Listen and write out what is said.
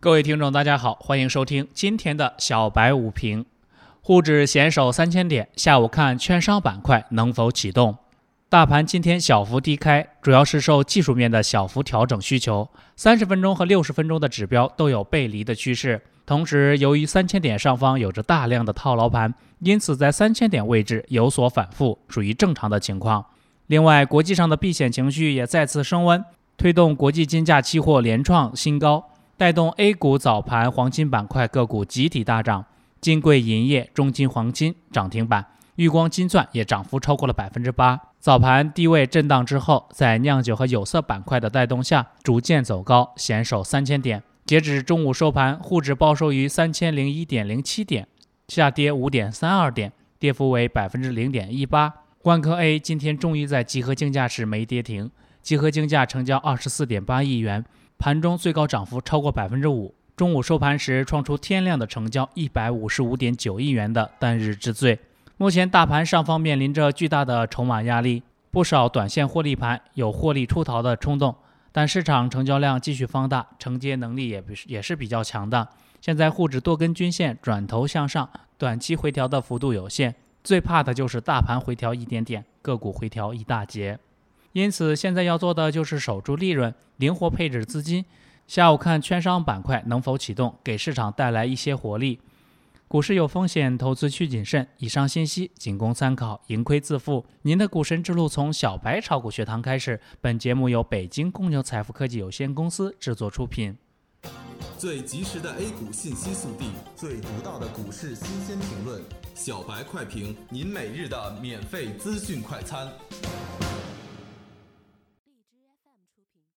各位听众，大家好，欢迎收听今天的小白午评。沪指险守三千点，下午看券商板块能否启动。大盘今天小幅低开，主要是受技术面的小幅调整需求。三十分钟和六十分钟的指标都有背离的趋势，同时由于三千点上方有着大量的套牢盘，因此在三千点位置有所反复，属于正常的情况。另外，国际上的避险情绪也再次升温，推动国际金价期货连创新高。带动 A 股早盘黄金板块个股集体大涨，金贵银业、中金黄金涨停板，玉光金钻也涨幅超过了百分之八。早盘低位震荡之后，在酿酒和有色板块的带动下，逐渐走高，险守三千点。截止中午收盘，沪指报收于三千零一点零七点，下跌五点三二点，跌幅为百分之零点一八。万科 A 今天终于在集合竞价时没跌停，集合竞价成交二十四点八亿元。盘中最高涨幅超过百分之五，中午收盘时创出天量的成交一百五十五点九亿元的单日之最。目前大盘上方面临着巨大的筹码压力，不少短线获利盘有获利出逃的冲动，但市场成交量继续放大，承接能力也也是比较强的。现在沪指多根均线转头向上，短期回调的幅度有限，最怕的就是大盘回调一点点，个股回调一大截。因此，现在要做的就是守住利润，灵活配置资金。下午看券商板块能否启动，给市场带来一些活力。股市有风险，投资需谨慎。以上信息仅供参考，盈亏自负。您的股神之路从小白炒股学堂开始。本节目由北京公牛财富科技有限公司制作出品。最及时的 A 股信息速递，最独到的股市新鲜评论，小白快评，您每日的免费资讯快餐。